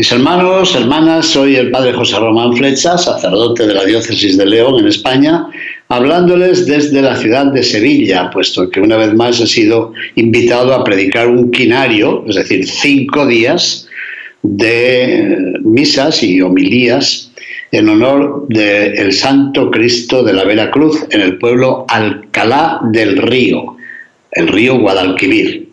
Mis hermanos, hermanas, soy el padre José Román Flecha, sacerdote de la diócesis de León en España, hablándoles desde la ciudad de Sevilla, puesto que una vez más he sido invitado a predicar un quinario, es decir, cinco días de misas y homilías en honor del Santo Cristo de la Vera Cruz en el pueblo Alcalá del Río, el río Guadalquivir.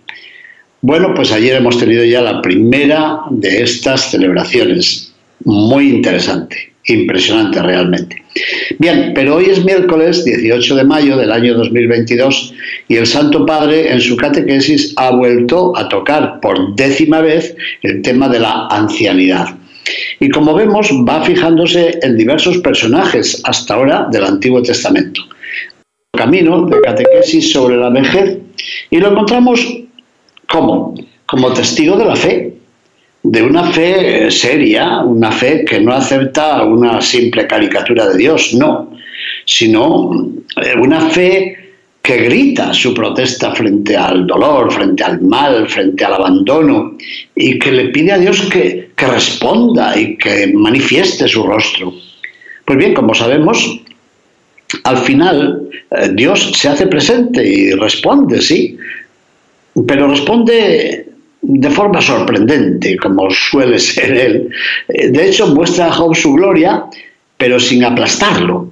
Bueno, pues ayer hemos tenido ya la primera de estas celebraciones. Muy interesante, impresionante realmente. Bien, pero hoy es miércoles 18 de mayo del año 2022 y el Santo Padre en su catequesis ha vuelto a tocar por décima vez el tema de la ancianidad. Y como vemos, va fijándose en diversos personajes hasta ahora del Antiguo Testamento. Camino de catequesis sobre la vejez y lo encontramos ¿Cómo? Como testigo de la fe, de una fe seria, una fe que no acepta una simple caricatura de Dios, no, sino eh, una fe que grita su protesta frente al dolor, frente al mal, frente al abandono, y que le pide a Dios que, que responda y que manifieste su rostro. Pues bien, como sabemos, al final eh, Dios se hace presente y responde, sí, pero responde de forma sorprendente, como suele ser él. Eh, de hecho, muestra a Job su gloria, pero sin aplastarlo.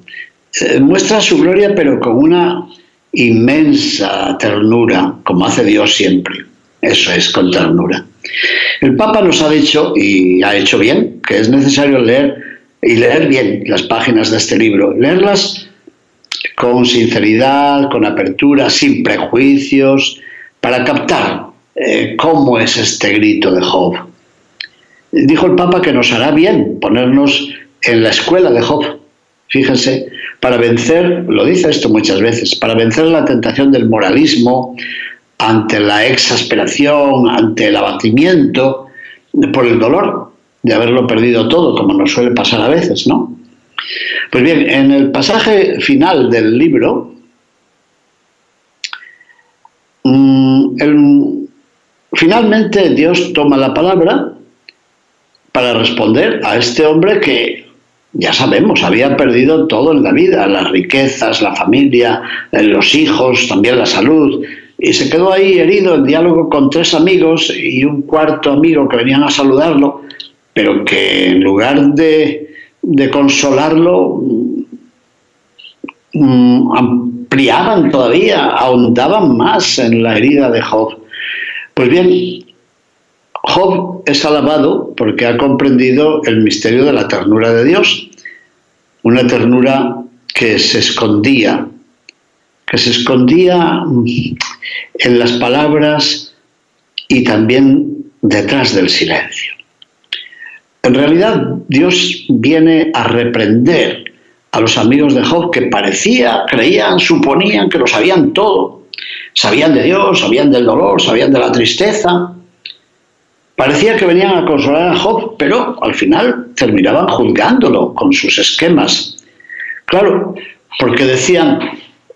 Eh, muestra su gloria, pero con una inmensa ternura, como hace Dios siempre. Eso es, con ternura. El Papa nos ha dicho, y ha hecho bien, que es necesario leer y leer bien las páginas de este libro, leerlas con sinceridad, con apertura, sin prejuicios, para captar eh, cómo es este grito de Job. Dijo el Papa que nos hará bien ponernos en la escuela de Job, fíjense, para vencer, lo dice esto muchas veces, para vencer la tentación del moralismo ante la exasperación, ante el abatimiento, por el dolor de haberlo perdido todo, como nos suele pasar a veces, ¿no? Pues bien, en el pasaje final del libro, Mm, finalmente Dios toma la palabra para responder a este hombre que, ya sabemos, había perdido todo en la vida, las riquezas, la familia, eh, los hijos, también la salud, y se quedó ahí herido en diálogo con tres amigos y un cuarto amigo que venían a saludarlo, pero que en lugar de, consolarlo, mm, ampliaban todavía, ahondaban más en la herida de Job. Pues bien, Job es alabado porque ha comprendido el misterio de la ternura de Dios, una ternura que se escondía, que se escondía en las palabras y también detrás del silencio. En realidad, Dios viene a reprender a los amigos de Job que parecía, creían, suponían que lo sabían todo. Sabían de Dios, sabían del dolor, sabían de la tristeza. Parecía que venían a consolar a Job, pero al final terminaban juzgándolo con sus esquemas. Claro, porque decían,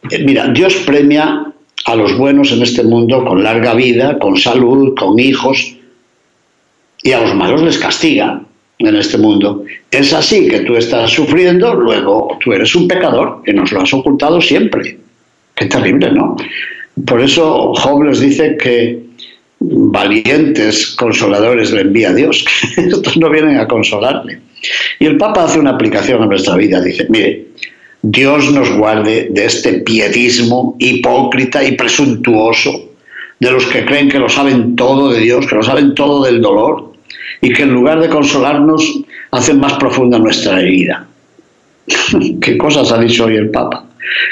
eh, mira, Dios premia a los buenos en este mundo con larga vida, con salud, con hijos, y a los malos les castiga en este mundo. Es así que tú estás sufriendo, luego tú eres un pecador que nos lo has ocultado siempre. Qué terrible, ¿no? Por eso Job les dice que valientes consoladores le envía Dios, que estos no vienen a consolarle. Y el Papa hace una aplicación a nuestra vida, dice, mire, Dios nos guarde de este pietismo hipócrita y presuntuoso de los que creen que lo saben todo de Dios, que lo saben todo del dolor, y que en lugar de consolarnos hacen más profunda nuestra herida. ¿Qué cosas ha dicho hoy el Papa?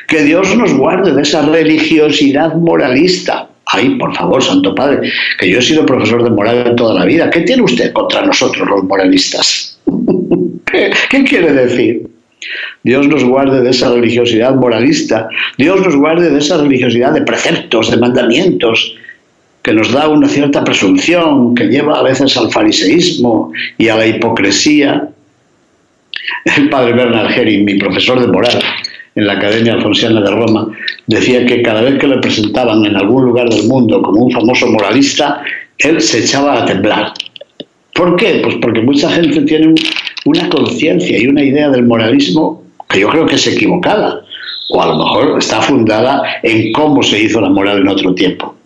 Que Dios nos guarde de esa religiosidad moralista Ay, por favor, Santo Padre, que yo he sido profesor de moral toda la vida. ¿Qué tiene usted contra nosotros los moralistas? ¿Qué, ¿Qué quiere decir? Dios nos guarde de esa religiosidad moralista, Dios nos guarde de esa religiosidad de preceptos, de mandamientos, que nos da una cierta presunción, que lleva a veces al fariseísmo y a la hipocresía. El padre Bernard Herring, mi profesor de moral en la Academia Alfonsiana de Roma, decía que cada vez que le presentaban en algún lugar del mundo como un famoso moralista, él se echaba a temblar. ¿Por qué? Pues porque mucha gente tiene una conciencia y una idea del moralismo que yo creo que es equivocada, o a lo mejor está fundada en cómo se hizo la moral en otro tiempo.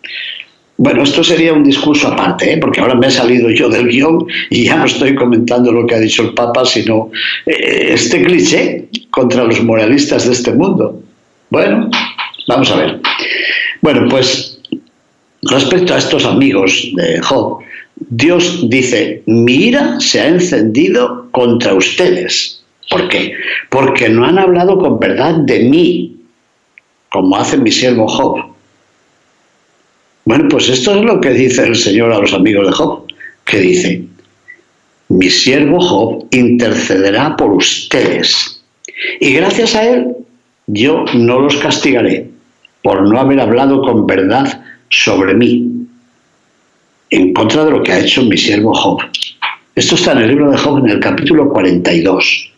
Bueno, esto sería un discurso aparte, ¿eh? porque ahora me he salido yo del guion y ya no estoy comentando lo que ha dicho el Papa, sino eh, este cliché contra los moralistas de este mundo. Bueno, vamos a ver. Bueno, pues respecto a estos amigos de Job, Dios dice, mi ira se ha encendido contra ustedes. ¿Por qué? Porque no han hablado con verdad de mí, como hace mi siervo Job. Bueno, pues esto es lo que dice el Señor a los amigos de Job, que dice, mi siervo Job intercederá por ustedes y gracias a él yo no los castigaré por no haber hablado con verdad sobre mí, en contra de lo que ha hecho mi siervo Job. Esto está en el libro de Job en el capítulo 42,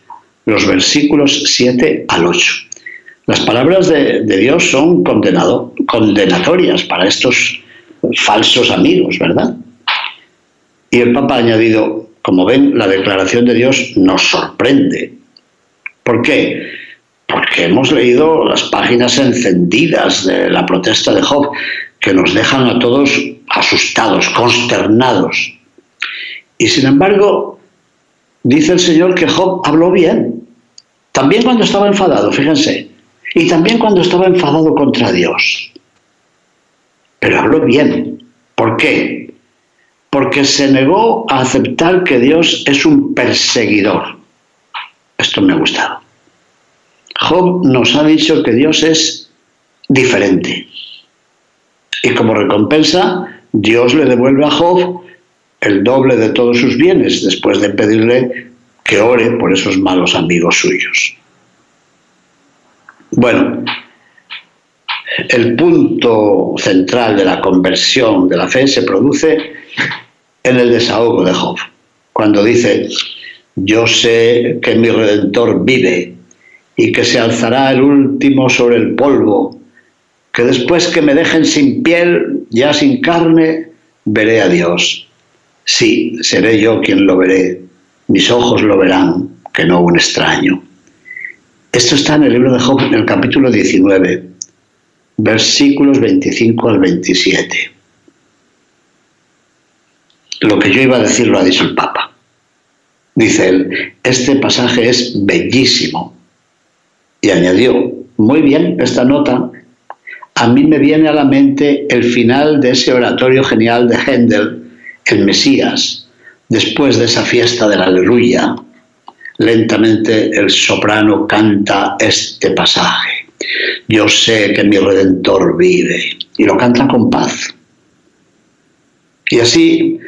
los versículos 7 al 8. Las palabras de, Dios son condenado, condenatorias para estos falsos amigos, ¿verdad? Y el Papa ha añadido, como ven, la declaración de Dios nos sorprende. ¿Por qué? Porque hemos leído las páginas encendidas de la protesta de Job, que nos dejan a todos asustados, consternados. Y sin embargo, dice el Señor que Job habló bien, también cuando estaba enfadado, fíjense y también cuando estaba enfadado contra Dios. Pero habló bien. ¿Por qué? Porque se negó a aceptar que Dios es un perseguidor. Esto me ha gustado. Job nos ha dicho que Dios es diferente. Y como recompensa, Dios le devuelve a Job el doble de todos sus bienes después de pedirle que ore por esos malos amigos suyos. Bueno, el punto central de la conversión de la fe se produce en el desahogo de Job, cuando dice, yo sé que mi redentor vive y que se alzará el último sobre el polvo, que después que me dejen sin piel, ya sin carne, veré a Dios. Sí, seré yo quien lo veré, mis ojos lo verán, que no un extraño. Esto está en el libro de Job, en el capítulo 19, versículos 25 al 27. Lo que yo iba a decir lo ha dicho el Papa. Dice él, este pasaje es bellísimo. Y añadió, muy bien, esta nota, a mí me viene a la mente el final de ese oratorio genial de Händel, el Mesías, después de esa fiesta de la aleluya, Lentamente el soprano canta este pasaje. Yo sé que mi redentor vive. Y lo canta con paz. Y así,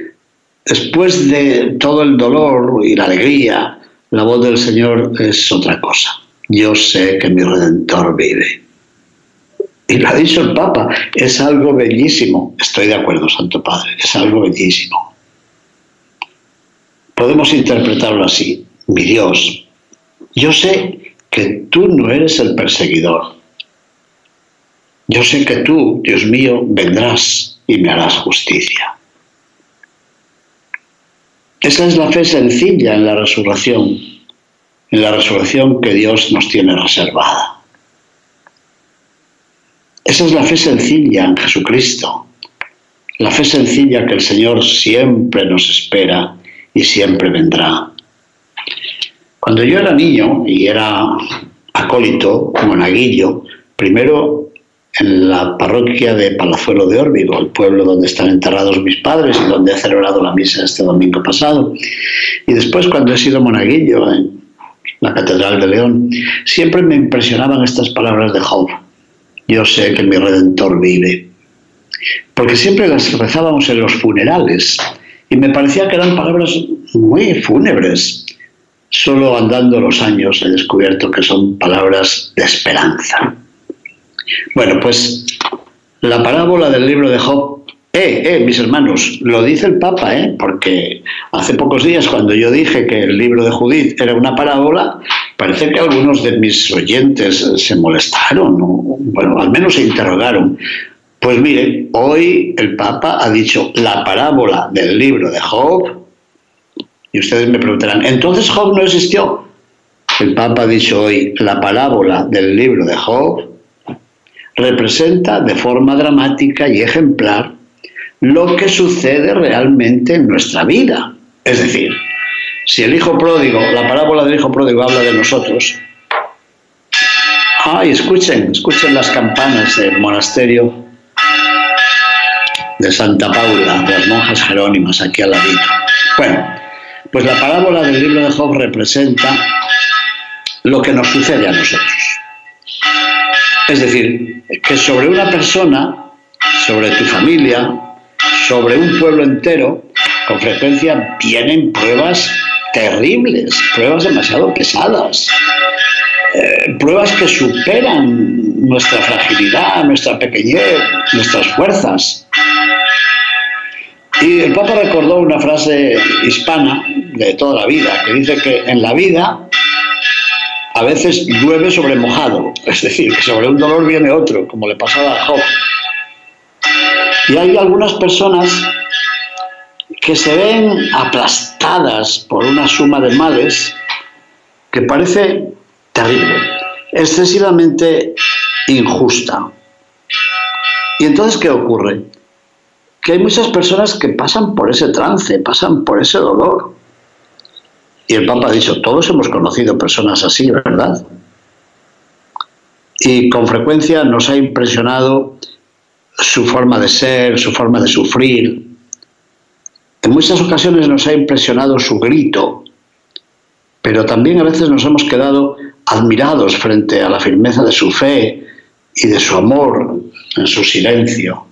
después de todo el dolor y la alegría, la voz del Señor es otra cosa. Yo sé que mi redentor vive. Y lo ha dicho el Papa, es algo bellísimo. Estoy de acuerdo, Santo Padre, es algo bellísimo. Podemos interpretarlo así mi Dios, yo sé que tú no eres el perseguidor. Yo sé que tú, Dios mío, vendrás y me harás justicia. Esa es la fe sencilla en la resurrección, en la resurrección que Dios nos tiene reservada. Esa es la fe sencilla en Jesucristo, la fe sencilla que el Señor siempre nos espera y siempre vendrá. Cuando yo era niño y era acólito, monaguillo, primero en la parroquia de Palazuelo de Órbigo, el pueblo donde están enterrados mis padres y donde he celebrado la misa este domingo pasado. Y después cuando he sido monaguillo en la Catedral de León, siempre me impresionaban estas palabras de Job. Yo sé que mi Redentor vive. porque siempre las rezábamos en los funerales y me parecía que eran palabras muy fúnebres. Solo andando los años he descubierto que son palabras de esperanza. Bueno, pues la parábola del libro de Job, eh, eh, mis hermanos, lo dice el Papa, eh, porque hace pocos días cuando yo dije que el libro de Judith era una parábola, parece que algunos de mis oyentes se molestaron, bueno, al menos se interrogaron. Pues miren, hoy el Papa ha dicho la parábola del libro de Job, y ustedes me preguntarán, ¿entonces Job no existió? El Papa ha dicho hoy, la parábola del libro de Job representa de forma dramática y ejemplar lo que sucede realmente en nuestra vida. Es decir, si el hijo pródigo, la parábola del hijo pródigo habla de nosotros, ay, escuchen, escuchen las campanas del monasterio de Santa Paula, de las monjas jerónimas, aquí al ladito. Bueno, pues la parábola del libro de Job representa lo que nos sucede a nosotros. Es decir, que sobre una persona, sobre tu familia, sobre un pueblo entero, con frecuencia vienen pruebas terribles, pruebas demasiado pesadas, eh, pruebas que superan nuestra fragilidad, nuestra pequeñez, nuestras fuerzas. Y el Papa recordó una frase hispana de toda la vida, que dice que en la vida a veces llueve sobre mojado, es decir, que sobre un dolor viene otro, como le pasaba a Job. Y hay algunas personas que se ven aplastadas por una suma de males que parece terrible, excesivamente injusta. ¿Y entonces qué ocurre? Que hay muchas personas que pasan por ese trance, pasan por ese dolor. Y el Papa ha dicho, todos hemos conocido personas así, ¿verdad? Y con frecuencia nos ha impresionado su forma de ser, su forma de sufrir. En muchas ocasiones nos ha impresionado su grito, pero también a veces nos hemos quedado admirados frente a la firmeza de su fe y de su amor en su silencio.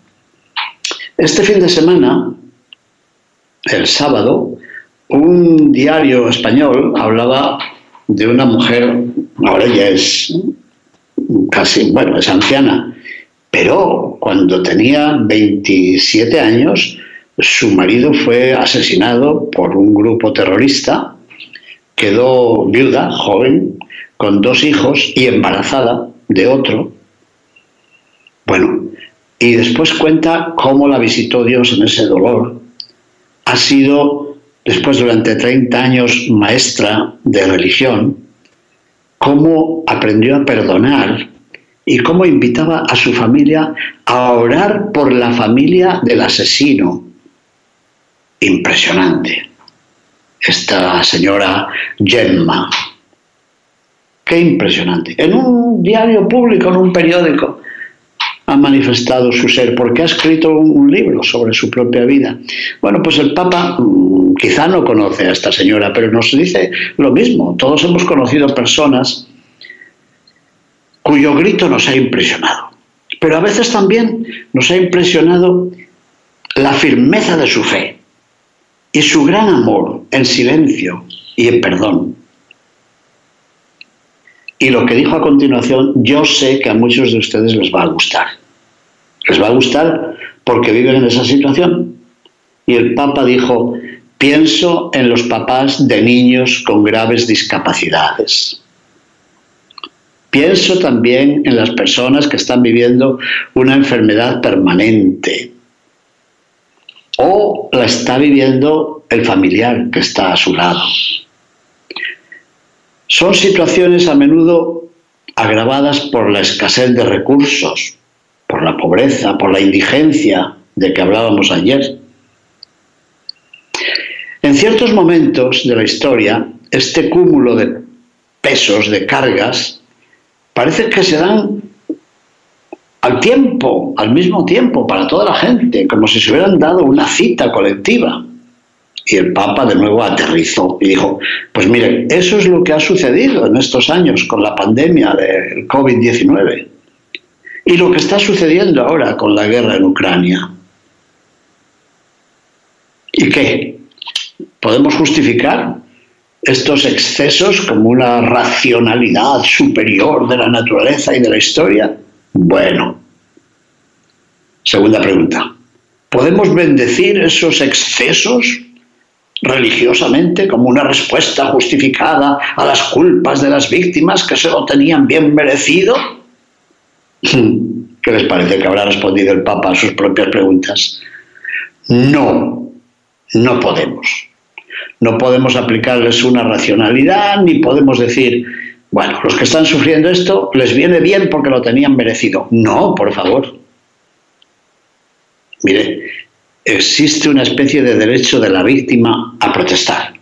Este fin de semana, el sábado, un diario español hablaba de una mujer, ahora ya es casi, bueno, es anciana, pero cuando tenía 27 años, su marido fue asesinado por un grupo terrorista, quedó viuda, joven, con dos hijos y embarazada de otro. Bueno, y después cuenta cómo la visitó Dios en ese dolor. Ha sido, después durante 30 años, maestra de religión, cómo aprendió a perdonar y cómo invitaba a su familia a orar por la familia del asesino. Impresionante. Esta señora Gemma, Qué impresionante. En un diario público, en un periódico, ha manifestado su ser, porque ha escrito un, libro sobre su propia vida. Bueno, pues el Papa mm, quizá no conoce a esta señora, pero nos dice lo mismo. Todos hemos conocido personas cuyo grito nos ha impresionado. Pero a veces también nos ha impresionado la firmeza de su fe y su gran amor en silencio y en perdón. Y lo que dijo a continuación, yo sé que a muchos de ustedes les va a gustar. Les va a gustar porque viven en esa situación. Y el Papa dijo, pienso en los papás de niños con graves discapacidades. Pienso también en las personas que están viviendo una enfermedad permanente o la está viviendo el familiar que está a su lado. Son situaciones a menudo agravadas por la escasez de recursos, por la pobreza, por la indigencia de que hablábamos ayer. En ciertos momentos de la historia, este cúmulo de pesos, de cargas, parece que se dan al tiempo, al mismo tiempo, para toda la gente, como si se hubieran dado una cita colectiva. Y el Papa de nuevo aterrizó y dijo, pues miren, eso es lo que ha sucedido en estos años con la pandemia del COVID-19. Y lo que está sucediendo ahora con la guerra en Ucrania. ¿Y qué? ¿Podemos justificar estos excesos como una racionalidad superior de la naturaleza y de la historia? Bueno. Segunda pregunta. ¿Podemos bendecir esos excesos religiosamente como una respuesta justificada a las culpas de las víctimas que se lo tenían bien merecido? ¿Qué les parece que habrá respondido el Papa a sus propias preguntas? No, no podemos. No podemos aplicarles una racionalidad ni podemos decir, bueno, los que están sufriendo esto les viene bien porque lo tenían merecido. No, por favor. Mire, existe una especie de derecho de la víctima a protestar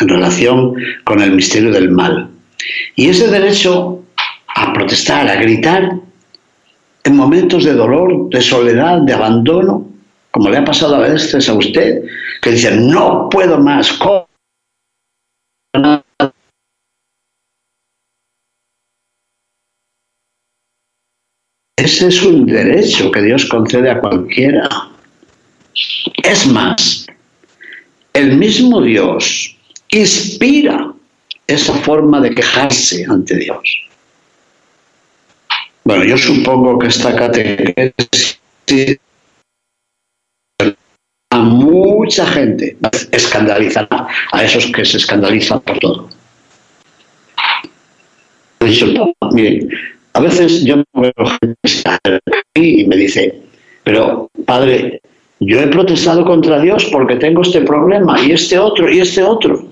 en relación con el misterio del mal. Y ese derecho a protestar, a gritar, en momentos de dolor, de soledad, de abandono, como le ha pasado a veces a usted, que dice, no puedo más. Ese es un derecho que Dios concede a cualquiera. Es más, el mismo Dios inspira esa forma de quejarse ante Dios. Bueno, yo supongo que esta catequesis a mucha gente escandalizará a esos que se escandalizan por todo. Miren, a veces yo me veo gente y me dice, pero padre, yo he protestado contra Dios porque tengo este problema y este otro y este otro.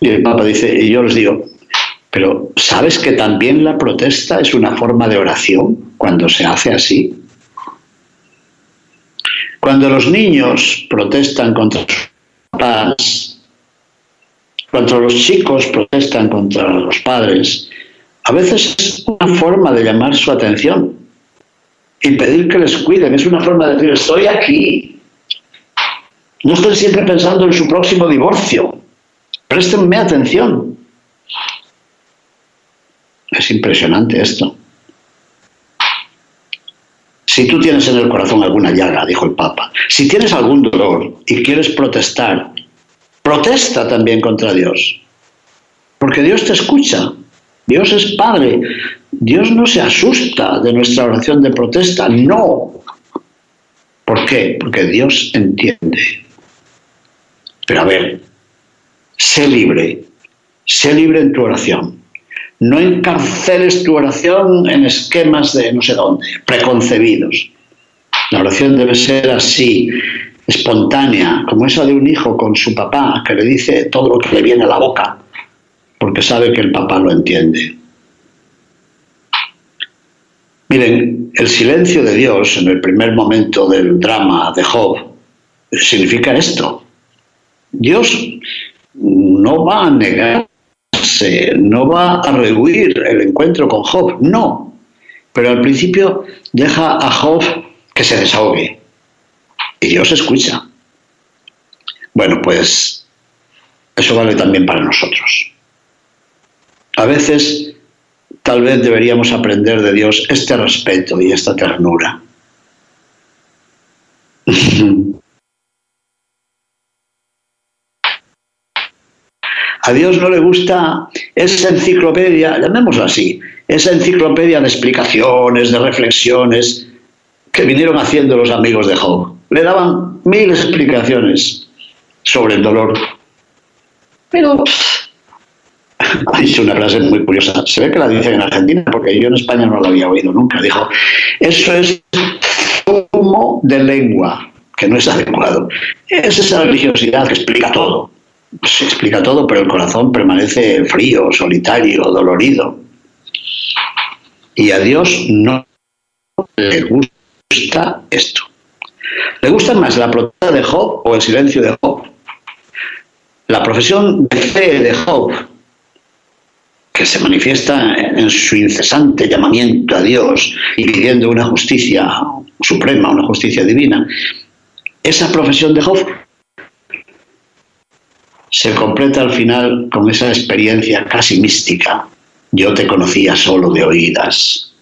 Y el Papa dice, y yo les digo, pero ¿sabes que también la protesta es una forma de oración cuando se hace así? Cuando los niños protestan contra sus padres, cuando los chicos protestan contra los padres, a veces es una forma de llamar su atención y pedir que les cuiden. Es una forma de decir, estoy aquí. No estoy siempre pensando en su próximo divorcio. Préstenme atención. Es impresionante esto. Si tú tienes en el corazón alguna llaga, dijo el Papa, si tienes algún dolor y quieres protestar, protesta también contra Dios. Porque Dios te escucha. Dios es Padre. Dios no se asusta de nuestra oración de protesta, no. ¿Por qué? Porque Dios entiende. Pero a ver, sé libre, sé libre en tu oración. No encarceles tu oración en esquemas de no sé dónde, preconcebidos. La oración debe ser así, espontánea, como esa de un hijo con su papá, que le dice todo lo que le viene a la boca, porque sabe que el papá lo entiende. Miren, el silencio de Dios en el primer momento del drama de Job significa esto. Dios no va a negarse, no va a rehuir el encuentro con Job, no. Pero al principio deja a Job que se desahogue. Y Dios escucha. Bueno, pues eso vale también para nosotros. A veces Tal vez deberíamos aprender de Dios este respeto y esta ternura. A Dios no le gusta esa enciclopedia, llamémosla así, esa enciclopedia de explicaciones, de reflexiones que vinieron haciendo los amigos de Job. Le daban mil explicaciones sobre el dolor. Pero dicho una frase muy curiosa. Se ve que la dice en Argentina, porque yo en España no la había oído nunca. Dijo, eso es humo de lengua, que no es adecuado. Es esa religiosidad que explica todo. Se explica todo, pero el corazón permanece frío, solitario, dolorido. Y a Dios no le gusta esto. ¿Le gusta más la protesta de Job o el silencio de Job? La profesión de fe de Job que se manifiesta en su incesante llamamiento a Dios y pidiendo una justicia suprema, una justicia divina, esa profesión de Job se completa al final con esa experiencia casi mística. Yo te conocía solo de oídas,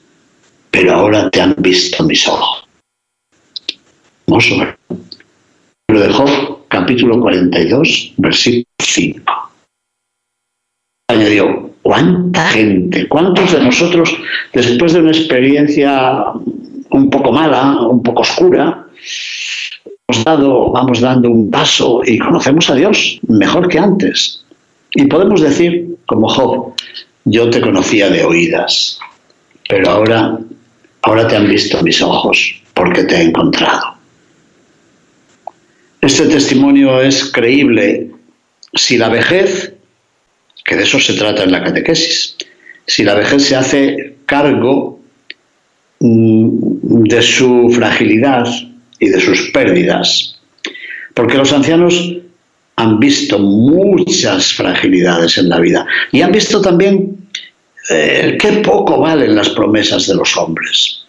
pero ahora te han visto mis ojos. Hermoso. Lo dejó capítulo 42, versículo 5. Añadió, ¿cuánta gente, cuántos de nosotros, después de una experiencia un poco mala, un poco oscura, hemos dado, vamos dando un paso y conocemos a Dios mejor que antes? Y podemos decir, como Job, yo te conocía de oídas, pero ahora, ahora te han visto mis ojos porque te he encontrado. Este testimonio es creíble si la vejez, de eso se trata en la catequesis, si la vejez se hace cargo mm, de su fragilidad y de sus pérdidas. Porque los ancianos han visto muchas fragilidades en la vida y han visto también eh, qué poco valen las promesas de los hombres.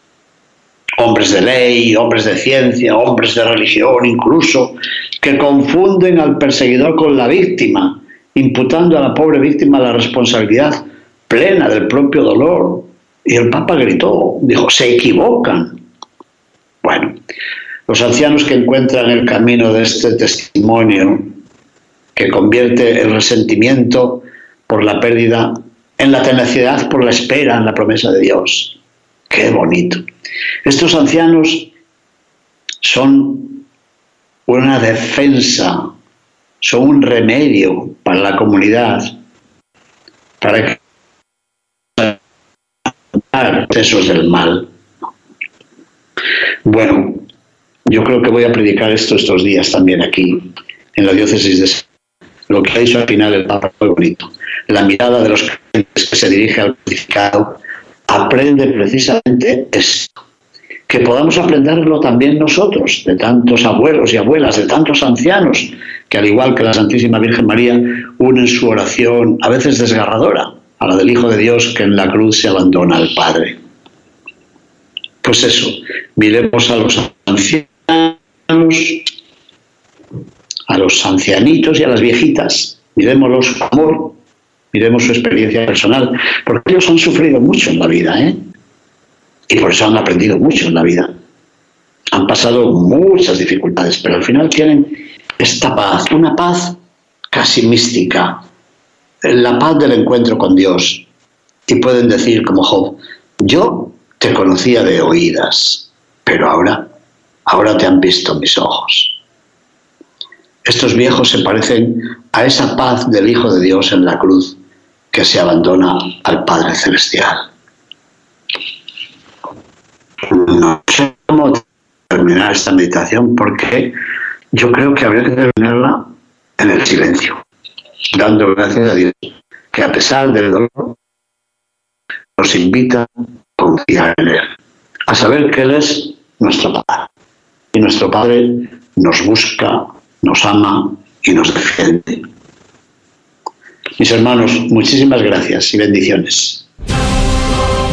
Hombres de ley, hombres de ciencia, hombres de religión incluso, que confunden al perseguidor con la víctima, imputando a la pobre víctima la responsabilidad plena del propio dolor. Y el Papa gritó, dijo, se equivocan. Bueno, los ancianos que encuentran el camino de este testimonio que convierte el resentimiento por la pérdida en la tenacidad por la espera en la promesa de Dios. Qué bonito. Estos ancianos son una defensa, son un remedio para la comunidad, para procesos del mal. Bueno, yo creo que voy a predicar esto estos días también aquí, en la diócesis de lo que ha dicho al final el Papa fue bonito. La mirada de los creyentes que se dirige al crucificado aprende precisamente esto. Que podamos aprenderlo también nosotros, de tantos abuelos y abuelas, de tantos ancianos, que al igual que la Santísima Virgen María, unen su oración, a veces desgarradora, a la del Hijo de Dios que en la cruz se abandona al Padre. Pues eso, miremos a los ancianos a los ancianitos y a las viejitas. Miremoslos con amor, miremos su experiencia personal, porque ellos han sufrido mucho en la vida, ¿eh? Y por eso han aprendido mucho en la vida. Han pasado muchas dificultades, pero al final tienen esta paz, una paz casi mística, la paz del encuentro con Dios. Y pueden decir como Job, yo te conocía de oídas, pero ahora, ahora te han visto mis ojos. Estos viejos se parecen a esa paz del Hijo de Dios en la cruz que se abandona al Padre Celestial. No sé cómo terminar esta meditación porque yo creo que habría que terminarla en el silencio, dando gracias a Dios que a pesar del dolor nos invita a confiar en Él, a saber que Él es nuestro Padre y nuestro Padre nos busca nos ama y nos defiende. Mis hermanos, muchísimas gracias y bendiciones.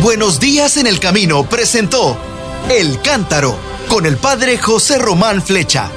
Buenos días en el camino presentó El Cántaro con el padre José Román Flecha.